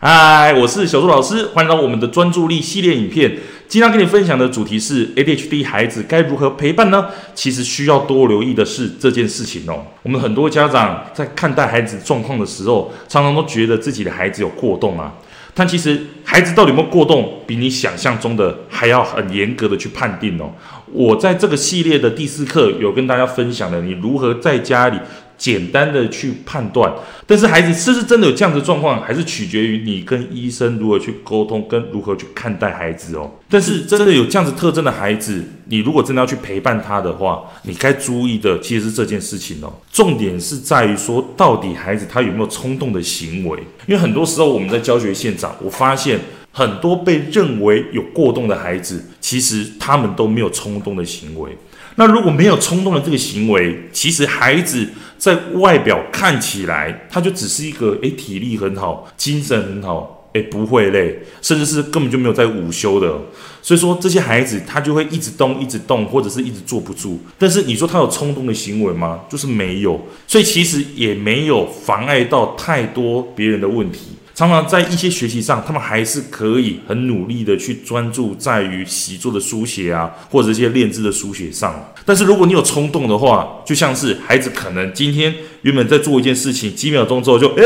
嗨，我是小朱老师，欢迎来到我们的专注力系列影片。今天跟你分享的主题是 ADHD 孩子该如何陪伴呢？其实需要多留意的是这件事情哦。我们很多家长在看待孩子状况的时候，常常都觉得自己的孩子有过动啊。但其实孩子到底有没有过动，比你想象中的还要很严格的去判定哦。我在这个系列的第四课有跟大家分享了你如何在家里。简单的去判断，但是孩子是不是真的有这样的状况，还是取决于你跟医生如何去沟通，跟如何去看待孩子哦。但是真的有这样子特征的孩子，你如果真的要去陪伴他的话，你该注意的其实是这件事情哦。重点是在于说，到底孩子他有没有冲动的行为？因为很多时候我们在教学现场，我发现很多被认为有过动的孩子，其实他们都没有冲动的行为。那如果没有冲动的这个行为，其实孩子在外表看起来，他就只是一个诶，体力很好，精神很好，诶，不会累，甚至是根本就没有在午休的。所以说这些孩子他就会一直动，一直动，或者是一直坐不住。但是你说他有冲动的行为吗？就是没有。所以其实也没有妨碍到太多别人的问题。常常在一些学习上，他们还是可以很努力的去专注在于习作的书写啊，或者一些练字的书写上。但是如果你有冲动的话，就像是孩子可能今天原本在做一件事情，几秒钟之后就哎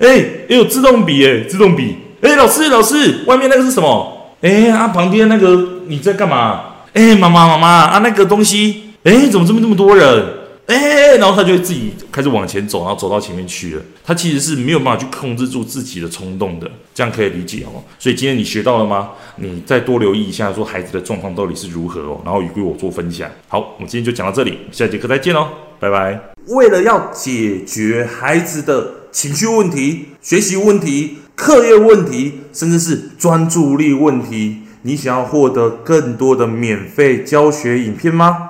哎哎有自动笔哎，自动笔哎，老师老师，外面那个是什么？哎啊，旁边那个你在干嘛？哎，妈妈妈妈啊，那个东西哎，怎么这么这么多人？哎，然后他就会自己开始往前走，然后走到前面去了。他其实是没有办法去控制住自己的冲动的，这样可以理解哦。所以今天你学到了吗？你再多留意一下，说孩子的状况到底是如何哦，然后与我做分享。好，我们今天就讲到这里，下节课再见哦，拜拜。为了要解决孩子的情绪问题、学习问题、课业问题，甚至是专注力问题，你想要获得更多的免费教学影片吗？